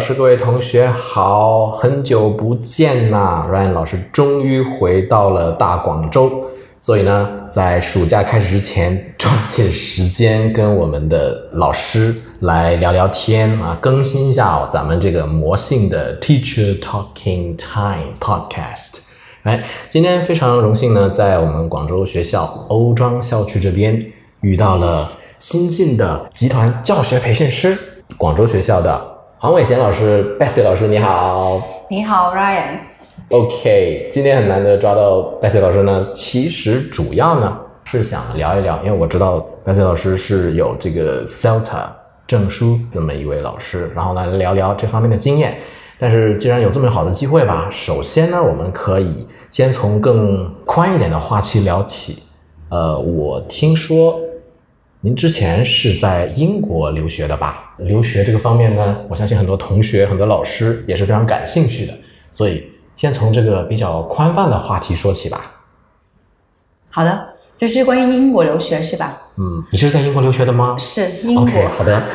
老师、各位同学好，很久不见啦！Ryan 老师终于回到了大广州，所以呢，在暑假开始之前，抓紧时间跟我们的老师来聊聊天啊，更新一下咱们这个魔性的 Teacher Talking Time Podcast。哎，今天非常荣幸呢，在我们广州学校欧庄校区这边遇到了新进的集团教学培训师，广州学校的黄伟贤老师，Bessy 老师，你好。你好，Ryan。OK，今天很难得抓到 Bessy 老师呢，其实主要呢是想聊一聊，因为我知道 Bessy 老师是有这个 CELTA 证书这么一位老师，然后来聊聊这方面的经验。但是既然有这么好的机会吧，首先呢，我们可以先从更宽一点的话题聊起。呃，我听说您之前是在英国留学的吧？留学这个方面呢，我相信很多同学、很多老师也是非常感兴趣的，所以先从这个比较宽泛的话题说起吧。好的，就是关于英国留学是吧？嗯，你是在英国留学的吗是英国。？OK，好的。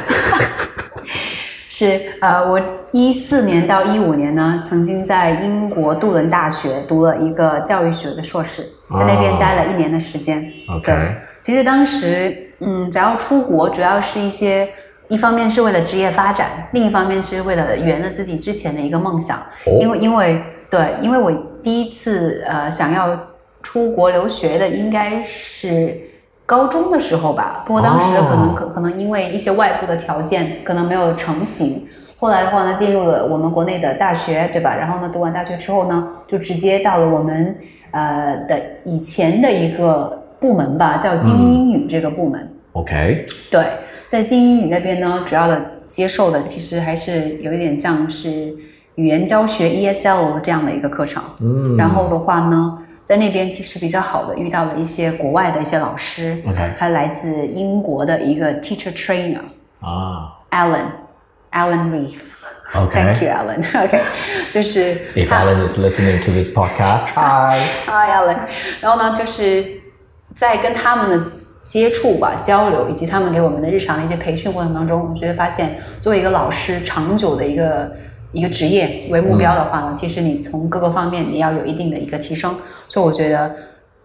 是呃，我一四年到一五年呢，曾经在英国杜伦大学读了一个教育学的硕士，在那边待了一年的时间。OK 对，其实当时嗯，只要出国，主要是一些。一方面是为了职业发展，另一方面是为了圆了自己之前的一个梦想。哦因为因为对，因为我第一次呃想要出国留学的应该是高中的时候吧，不过当时可能、哦可可能因为一些外部的条件可能没有成型。后来的话呢，进入了我们国内的大学，对吧？然后呢，读完大学之后呢，就直接到了我们呃的以前的一个部门吧，叫精英英语这个部门。OK，对，在精英语那边呢，主要的接受的其实还是有一点像是语言教学 ESL 这样的一个课程。嗯，然后的话呢，在那边其实比较好的遇到了一些国外的一些老师 OK 还有来自英国的一个 teacher trainer 啊 Alan Alan Reeve。，OK。Thank you, Alan. OK，就是 If Alan is listening to this podcast, hi. Hi, Alan。然后呢，就是在跟他们的接触吧、交流，以及他们给我们的日常的一些培训过程当中，我觉得发现，作为一个老师，长久的一个一个职业为目标的话呢，其实你从各个方面你要有一定的一个提升。所以我觉得，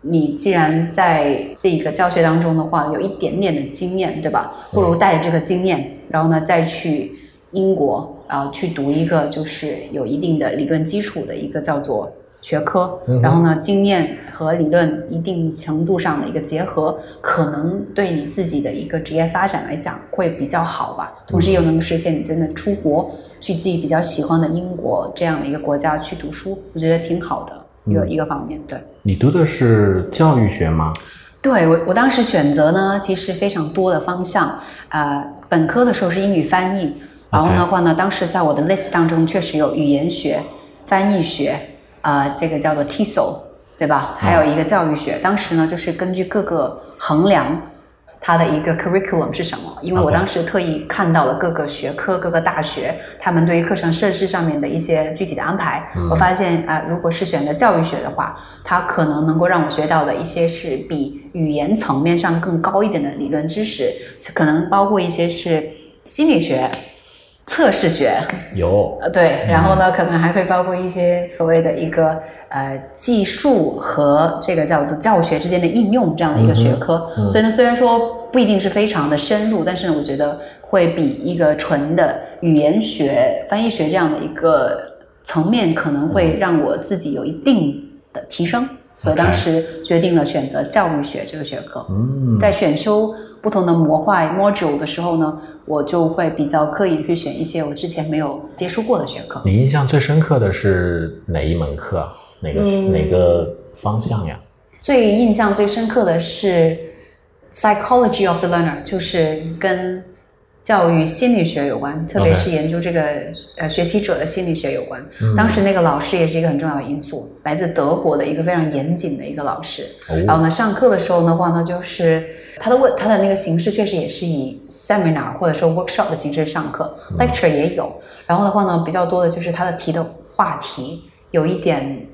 你既然在这个教学当中的话，有一点点的经验，对吧？不如带着这个经验，然后呢，再去英国，然后去读一个就是有一定的理论基础的一个叫做学科，然后呢，经验和理论一定程度上的一个结合，可能对你自己的一个职业发展来讲会比较好吧。同时又能实现你真的出国去自己比较喜欢的英国这样的一个国家去读书，我觉得挺好的一个、一个方面。对，你读的是教育学吗？对我我当时选择呢，其实非常多的方向，呃，本科的时候是英语翻译，然后的话呢，当时在我的 list 当中确实有语言学、翻译学，呃，这个叫做 TESOL，对吧？还有一个教育学。当时呢，就是根据各个衡量它的一个 curriculum 是什么，因为我当时特意看到了各个学科、各个大学他们对于课程设置上面的一些具体的安排。我发现啊、如果是选择教育学的话，它可能能够让我学到的一些是比语言层面上更高一点的理论知识，可能包括一些是心理学、测试学，有呃，对，然后呢，可能还会包括一些所谓的一个呃技术和这个叫做教学之间的应用这样的一个学科。所以呢，虽然说不一定是非常的深入，但是呢，我觉得会比一个纯的语言学、翻译学这样的一个层面，可能会让我自己有一定的提升。所以当时决定了选择教育学这个学科。嗯在选修不同的模块 module 的时候呢，我就会比较刻意去选一些我之前没有接触过的学科。你印象最深刻的是哪一门课啊？哪个、嗯哪个方向呀？最印象最深刻的是 psychology of the learner，就是跟教育心理学有关，特别是研究这个呃学习者的心理学有关。当时那个老师也是一个很重要的因素，来自德国的一个非常严谨的一个老师。然后哦，呢，上课的时候的话呢，就是他的问他的那个形式确实也是以 seminar 或者说 workshop 的形式上课、l e c t u r e 也有。然后的话呢，比较多的就是他的提的话题有一点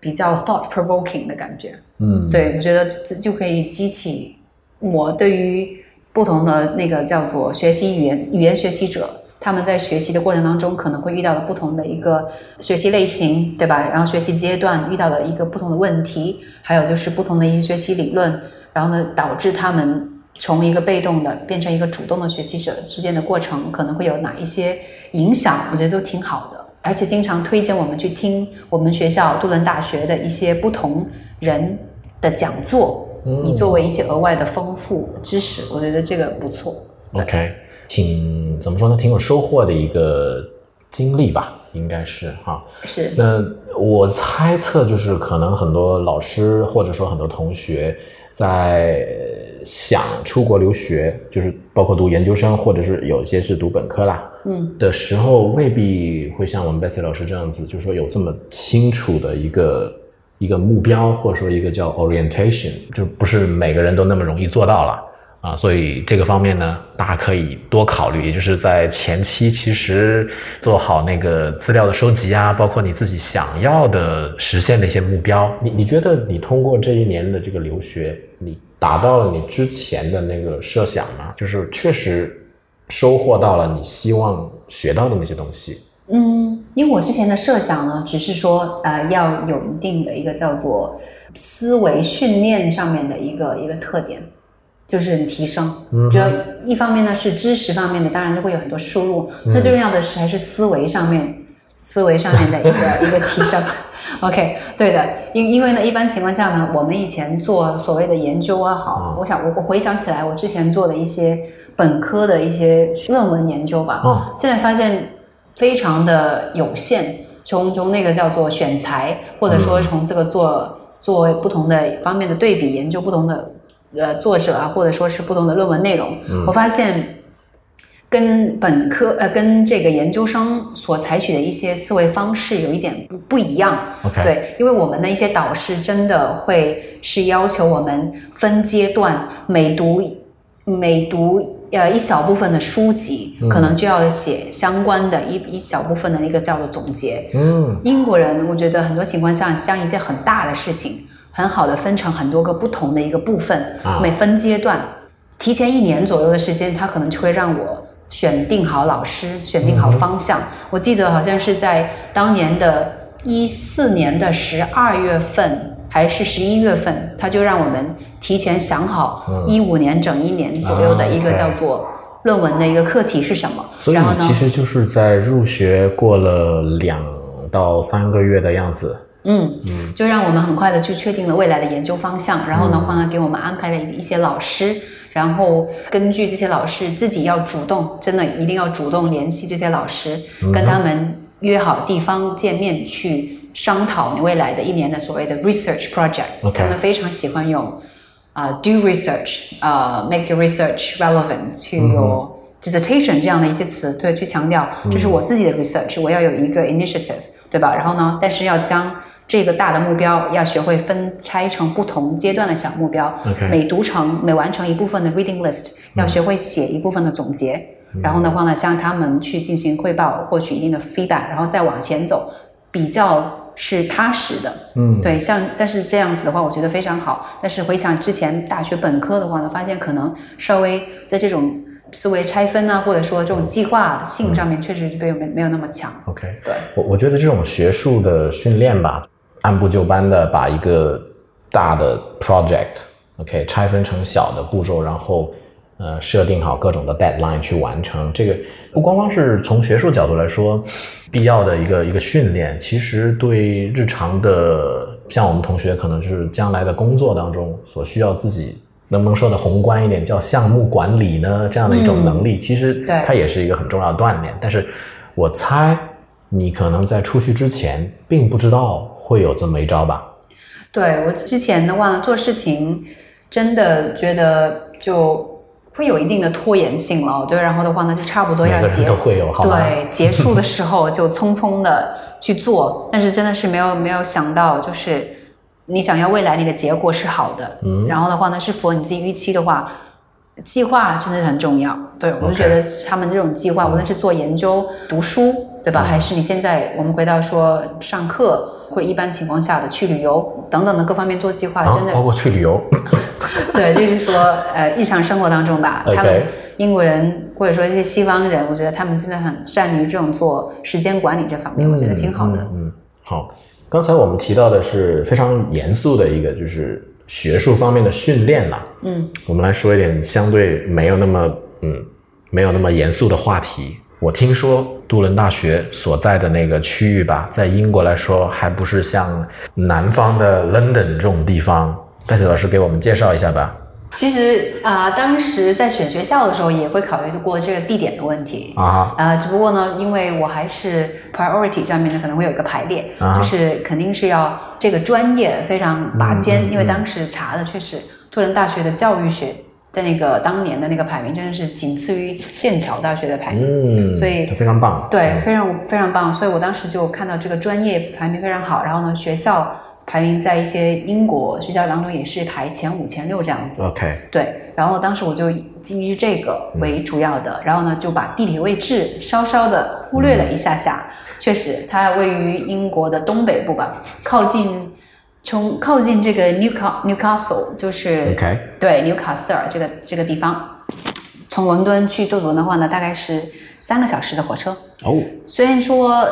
比较 thought provoking 的感觉。嗯，对，我觉得这就可以激起我对于不同的那个叫做学习语言语言学习者他们在学习的过程当中可能会遇到的不同的一个学习类型，对吧？然后学习阶段遇到的一个不同的问题，还有就是不同的一些学习理论，然后呢，导致他们从一个被动的变成一个主动的学习者之间的过程，可能会有哪一些影响？我觉得都挺好的，而且经常推荐我们去听我们学校杜伦大学的一些不同人的讲座，以作为一些额外的丰富知识。我觉得这个不错。OK，挺怎么说呢？挺有收获的一个经历吧，应该是哈。是，那我猜测就是，可能很多老师或者说很多同学在想出国留学，就是包括读研究生，或者是有些是读本科啦，嗯，的时候，未必会像我们 Bessy 老师这样子，就是说有这么清楚的一个一个目标，或者说一个叫 orientation，就不是每个人都那么容易做到了。啊，所以这个方面呢，大家可以多考虑，也就是在前期其实做好那个资料的收集啊，包括你自己想要的实现的一些目标。你你觉得你通过这一年的这个留学，你达到了你之前的那个设想吗？就是确实收获到了你希望学到的那些东西。嗯，因为我之前的设想呢，只是说呃要有一定的一个叫做思维训练上面的一个一个特点。就是提升，主要一方面呢是知识方面的，当然就会有很多输入，那最重要的是还是思维上面，思维上面的一个 一个提升。OK，对的，因因为呢，一般情况下呢，我们以前做所谓的研究啊，好，我想我我回想起来，我之前做的一些本科的一些论文研究吧，哦，现在发现非常的有限，从从那个叫做选材，或者说从这个做做不同的方面的对比研究不同的。呃，作者啊，或者说是不同的论文内容，嗯、我发现跟本科呃跟这个研究生所采取的一些思维方式有一点不不一样。OK，对，因为我们的一些导师真的会是要求我们分阶段每读每读呃一小部分的书籍，嗯、可能就要写相关的一一小部分的那个叫做总结。嗯，英国人我觉得很多情况下将一件很大的事情。很好的分成很多个不同的一个部分，啊、每分阶段，提前一年左右的时间，他可能就会让我选定好老师，选定好方向。嗯、我记得好像是在当年的一四年的十二月份还是十一月份，他就让我们提前想好一五年整一年左右的一个叫做论文的一个课题是什么。所以然后呢，其实就是在入学过了两到三个月的样子。嗯，就让我们很快的去确定了未来的研究方向，然后呢，帮他给我们安排了一些老师，然后根据这些老师自己要主动，真的一定要主动联系这些老师，跟他们约好地方见面去商讨你未来的一年的所谓的 research project。他们非常喜欢用啊、do research 啊、make your research relevant to your dissertation 这样的一些词，对，去强调这是我自己的 research，我要有一个 initiative，对吧？然后呢，但是要将这个大的目标要学会分拆成不同阶段的小目标每读成每完成一部分的 reading list，要学会写一部分的总结，然后的话呢，向他们去进行汇报，获取一定的 feedback，然后再往前走，比较是踏实的。嗯，对，像但是这样子的话，我觉得非常好。但是回想之前大学本科的话呢，发现可能稍微在这种思维拆分啊，或者说这种计划性上面，确实是没有没没有那么强。OK，对，我我觉得这种学术的训练吧，按部就班的把一个大的 project，OK，、拆分成小的步骤，然后呃设定好各种的 deadline 去完成。这个不光光是从学术角度来说必要的一个一个训练，其实对日常的像我们同学可能就是将来的工作当中所需要自己。能不能说的宏观一点，叫项目管理呢？这样的一种能力，其实对它也是一个很重要的锻炼。但是我猜你可能在出去之前，并不知道会有这么一招吧？对我之前的话，做事情真的觉得就会有一定的拖延性了。对，然后的话呢，就差不多要结都会有？对结束的时候就匆匆的去做，但是真的是没有没有想到，就是你想要未来你的结果是好的，嗯然后的话呢是符合你自己预期的话，计划真的很重要。对我就觉得他们这种计划，无论是做研究、读书，对吧？嗯还是你现在我们回到说上课，会一般情况下的去旅游等等的各方面做计划，啊真的包括去旅游，对，就是说，呃，日常生活当中吧他们英国人或者说一些西方人，我觉得他们真的很善于这种做时间管理这方面，我觉得挺好的。嗯，嗯好。刚才我们提到的是非常严肃的一个，就是学术方面的训练了。嗯，我们来说一点相对没有那么嗯没有那么严肃的话题。我听说杜伦大学所在的那个区域吧，在英国来说，还不是像南方的 London 这种地方。戴雪老师给我们介绍一下吧。其实啊、当时在选学校的时候也会考虑过这个地点的问题。啊只不过呢，因为我还是 priority 上面呢可能会有一个排列，啊就是肯定是要这个专业非常拔尖，嗯嗯因为当时查的确实杜伦大学的教育学的那个当年的那个排名真的是仅次于剑桥大学的排名。嗯，所以非常棒。对，非常非常棒，所以我当时就看到这个专业排名非常好，然后呢，学校排名在一些英国学校当中也是排前五、前六这样子。OK，对，然后当时我就基于这个为主要的，然后呢就把地理位置稍稍的忽略了一下下。确实，它位于英国的东北部吧，靠近从靠近这个 Newcastle Newcastle 就是、对纽卡斯尔这个这个地方，从伦敦去杜伦的话呢，大概是三个小时的火车。哦，虽然说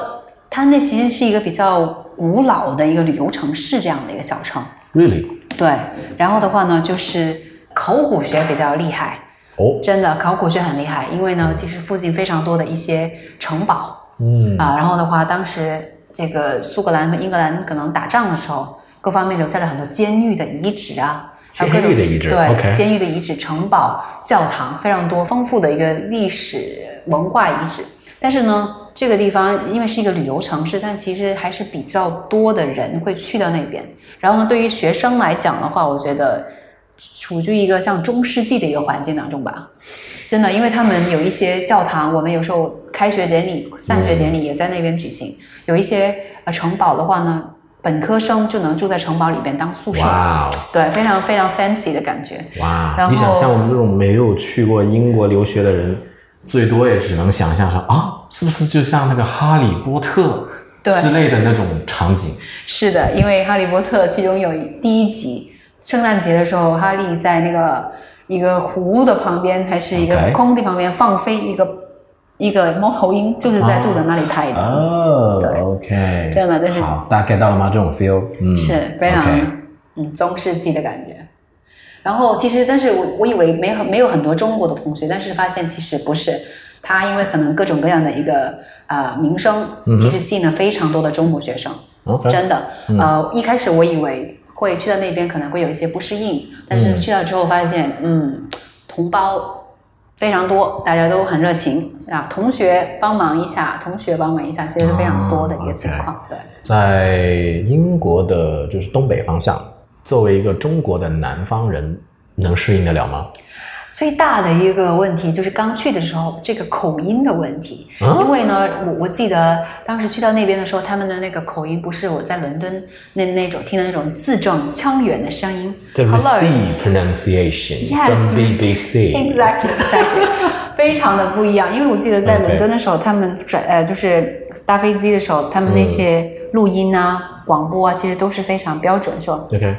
它那其实是一个比较古老的一个旅游城市这样的一个小城，Really？对。然后的话呢，就是考古学比较厉害，哦，真的考古学很厉害，因为呢，其实附近非常多的一些城堡嗯啊。然后的话，当时这个苏格兰跟英格兰可能打仗的时候，各方面留下了很多监狱的遗址啊。还有各种监狱的遗址对监狱的遗址、城堡、教堂，非常多丰富的一个历史文化遗址。但是呢，这个地方因为是一个旅游城市，但其实还是比较多的人会去到那边。然后呢，对于学生来讲的话，我觉得处于一个像中世纪的一个环境当中吧。真的，因为他们有一些教堂，我们有时候开学典礼、散学典礼也在那边举行。有一些呃城堡的话呢，本科生就能住在城堡里边当宿舍，对，非常非常 fancy 的感觉。哇！然后你想像我们这种没有去过英国留学的人，最多也只能想象上啊，是不是就像那个《哈利波特》之类的那种场景？是的，因为《哈利波特》其中有第一集，圣诞节的时候，哈利在那个一个湖的旁边，还是一个空地旁边放飞一个一个猫头鹰，就是在杜伦那里拍的，哦对，OK，真的这是好，大家 get 到了吗？这种 feel，嗯，是非常嗯中世纪的感觉。然后其实，但是我我以为没有没有很多中国的同学，但是发现其实不是，他因为可能各种各样的一个呃名声，其实吸引了非常多的中国学生。真的，呃，一开始我以为会去到那边可能会有一些不适应，但是去到之后发现，嗯，同胞非常多，大家都很热情啊，同学帮忙一下，同学帮忙一下，其实是非常多的一个情况。对，在英国的就是东北方向，作为一个中国的南方人，能适应得了吗？最大的一个问题就是刚去的时候这个口音的问题，啊？因为呢，我我记得当时去到那边的时候，他们的那个口音不是我在伦敦那那种听的那种字正腔圆的声音。对 Hello C pronunciation Yes, from there's- BBC，Exactly, exactly，非常的不一样。因为我记得在伦敦的时候，他们转呃就是搭飞机的时候，他们那些录音啊、广播啊，其实都是非常标准，是吧？OK，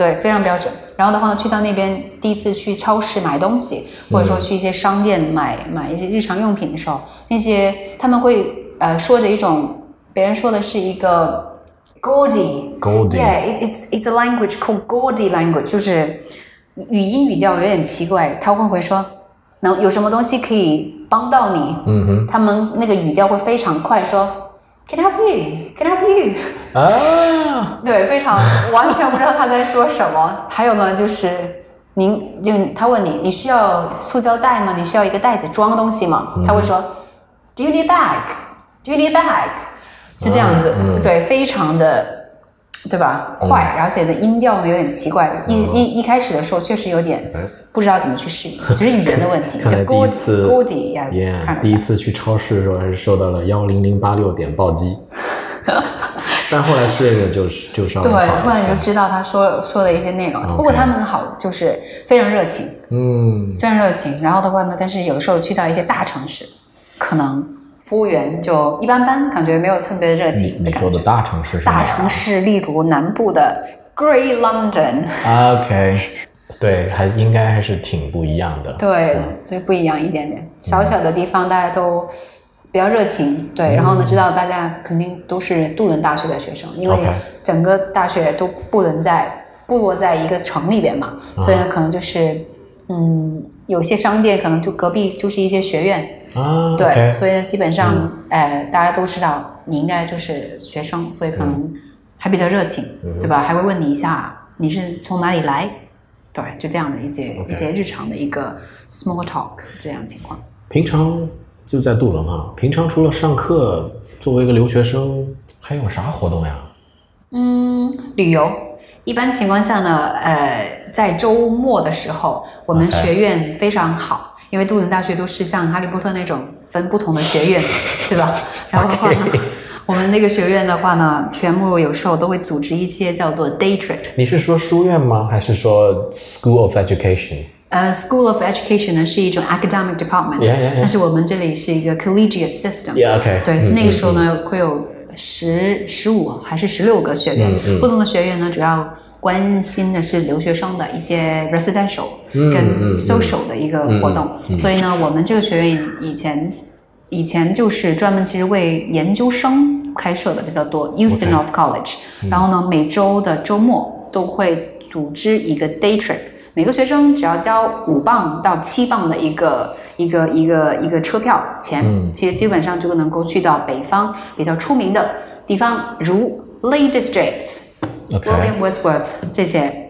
对，非常标准。然后的话呢，去到那边第一次去超市买东西，或者说去一些商店买买一些日常用品的时候，那些他们会呃说着一种别人说的是一个 Gordy。Goldie Yeah, it, it's it's a language called Gordy language，就是语音语调有点奇怪。他会会说，能有什么东西可以帮到你？嗯哼，他们那个语调会非常快，说 Can I help you? Can I help you? 啊，对，非常完全不知道他在说什么。还有呢，就是您就他问你，你需要塑胶袋吗？你需要一个袋子装东西吗？他会说，Do you need bag? Do you need bag? 是这样子，嗯嗯对，非常的。对吧？快，而且呢，音调呢有点奇怪。一一一开始的时候确实有点哎不知道怎么去适应，就是语言的问题。看来就第一次 Gordy yes，，Yeah，第一次去超市的时候还是受到了幺零零八六点暴击，但后来适应了就就稍微对，后来你就。知道他说说的一些内容。不过他们好，就是非常热情，嗯，非常热情。然后的话呢，但是有时候去到一些大城市，可能服务员就一般般，感觉没有特别热情的感觉。你说的大城市是大城市，例如南部的 Grey London，OK，对，还应该还是挺不一样的。对，所以不一样一点点。小小的地方大家都比较热情，对，然后呢，知道大家肯定都是杜伦大学的学生，因为整个大学都布伦在部落在一个城里边嘛，所以呢，可能就是嗯，有些商店可能就隔壁就是一些学院，啊，对所以呢，基本上，呃，大家都知道你应该就是学生，所以可能还比较热情，对吧？还会问你一下你是从哪里来，对，就这样的一些一些日常的一个 small talk 这样情况。平常就在杜伦哈，平常除了上课，作为一个留学生，还有啥活动呀？嗯，旅游。一般情况下呢，呃，在周末的时候，我们学院非常好因为杜伦大学都是像哈利波特那种分不同的学院，对吧？然后的话我们那个学院的话呢，全部有时候都会组织一些叫做 day trip。你是说书院吗？还是说 School of Education？呃，School of Education 呢是一种 academic department，Yeah, yeah, yeah. 但是我们这里是一个 collegiate system。对，嗯那个时候呢会有十、十五还是十六个学院，不同的学院呢主要关心的是留学生的一些 residential 跟嗯 social 的一个活动，所以呢，我们这个学院以前以前就是专门其实为研究生开设的比较多 u s t o n of College，、然后呢，每周的周末都会组织一个 day trip，每个学生只要交五磅到七磅的一个一个一个一个车票钱，其实基本上就能够去到北方比较出名的地方，如 Lake District、William Wordsworth 这些。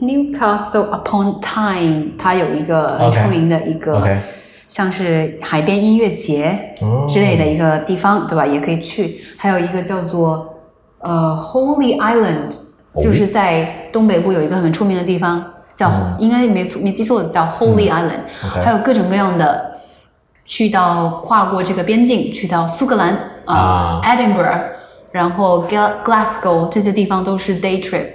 Newcastle upon Tyne，它有一个很出名的一个像是海边音乐节哦。之类的一个地方，对吧？也可以去。还有一个叫做呃 Holy Island，哦就是在东北部有一个很出名的地方，叫、应该没错没记错叫 Holy Island，、还有各种各样的。去到跨过这个边境，去到苏格兰啊、啊。Edinburgh，然后 Gla- Glasgow 这些地方都是 day trip，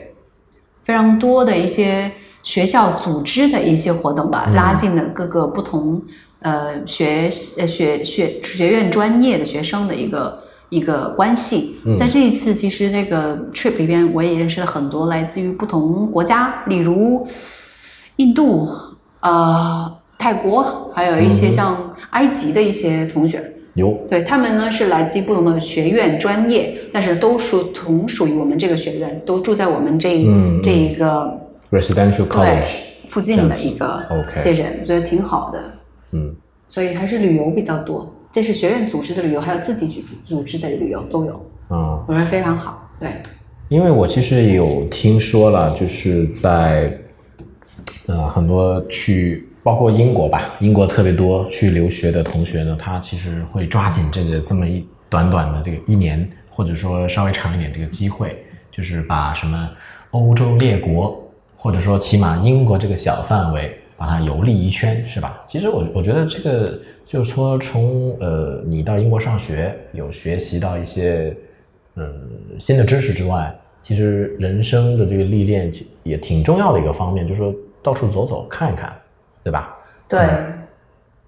非常多的一些学校组织的一些活动吧，拉近了各个不同呃学呃学学学院专业的学生的一个一个关系。在这一次其实那个 trip 里边，我也认识了很多来自于不同国家，例如印度、呃泰国，还有一些像埃及的一些同学。有对他们呢是来自于不同的学院专业，但是都属同属于我们这个学院，都住在我们这一、这一个 Residential College，附近的一个，OK 些人，我觉得挺好的。嗯，所以还是旅游比较多，这是学院组织的旅游，还有自己组组织的旅游都有，嗯。我觉得非常好。对，因为我其实有听说了，就是在呃很多去，包括英国吧，英国特别多去留学的同学呢，他其实会抓紧这个这么一短短的这个一年，或者说稍微长一点这个机会，就是把什么欧洲列国，或者说起码英国这个小范围，把它游历一圈，是吧？其实我我觉得这个就是说从呃你到英国上学，有学习到一些嗯新的知识之外，其实人生的这个历练也挺重要的一个方面，就是说到处走走看一看，对吧？对，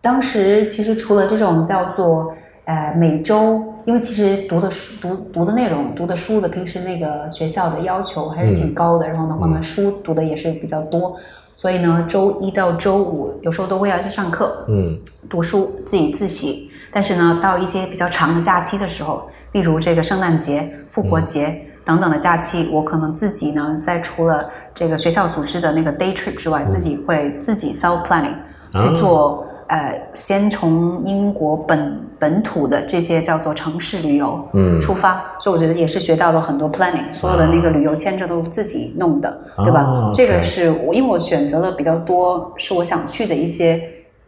当时其实除了这种叫做呃每周，因为其实读的书读读的内容、读的书的平时那个学校的要求还是挺高的，然后的话呢，书读的也是比较多，所以呢，周一到周五有时候都会要去上课，嗯。读书自己自习。但是呢，到一些比较长的假期的时候，例如这个圣诞节、复活节等等的假期，我可能自己呢，在除了这个学校组织的那个 day trip 之外，自己会自己 self planning 去做。呃，先从英国本本土的这些叫做城市旅游，嗯。出发，所以我觉得也是学到了很多 planning，所有的那个旅游签证都是自己弄的，对吧？啊这个是我因为我选择了比较多是我想去的一些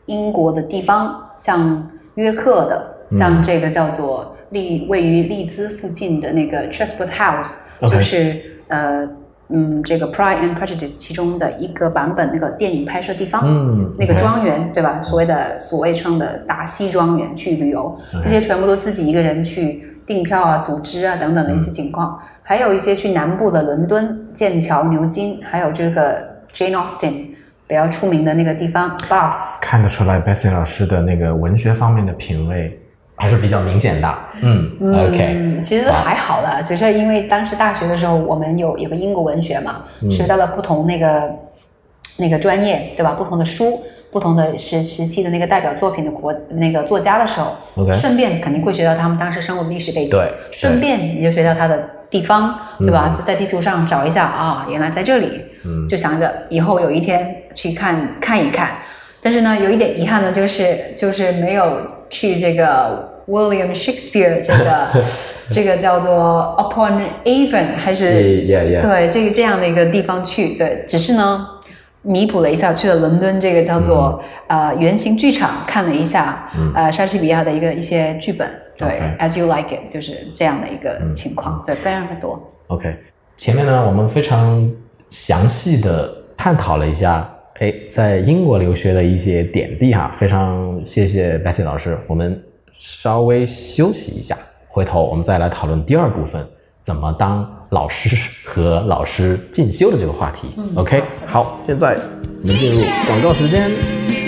英国的地方，像约克的，嗯。像这个叫做利位于利兹附近的那个 Chatsworth House，OK。就是呃嗯这个 Pride and Prejudice 其中的一个版本那个电影拍摄地方，嗯那个庄园对吧？所谓的所谓称的达西庄园去旅游，这些全部都自己一个人去订票啊、组织啊等等的一些情况，还有一些去南部的伦敦、剑桥、牛津，还有这个 Jane Austen 比较出名的那个地方 Bath。看得出来 Bessie 老师的那个文学方面的品味还是比较明显的。嗯 o k 嗯，其实还好啦，只是因为当时大学的时候，我们有有个英国文学嘛，嗯学到了不同那个那个专业，对吧？不同的书，不同的时时期的那个代表作品的国那个作家的时候 OK 顺便肯定会学到他们当时生活的历史背景，对顺便你就学到他的地方，对吧？就在地图上找一下啊，原来在这里，嗯就想着以后有一天去看看一看。但是呢，有一点遗憾的就是就是没有去这个 William Shakespeare 这个 这个叫做 Upon Avon 还是 Yeah, yeah, yeah 对这个这样的一个地方去，对，只是呢弥补了一下，去了伦敦这个叫做、嗯。呃圆形剧场看了一下，呃莎士比亚的一个一些剧本，对 As You Like It 就是这样的一个情况，对，非常的多。OK，前面呢，我们非常详细的探讨了一下，哎，在英国留学的一些点滴哈，非常谢谢 Bessy 老师。我们稍微休息一下，回头我们再来讨论第二部分，怎么当老师和老师进修的这个话题。OK，好，现在我们进入广告时间。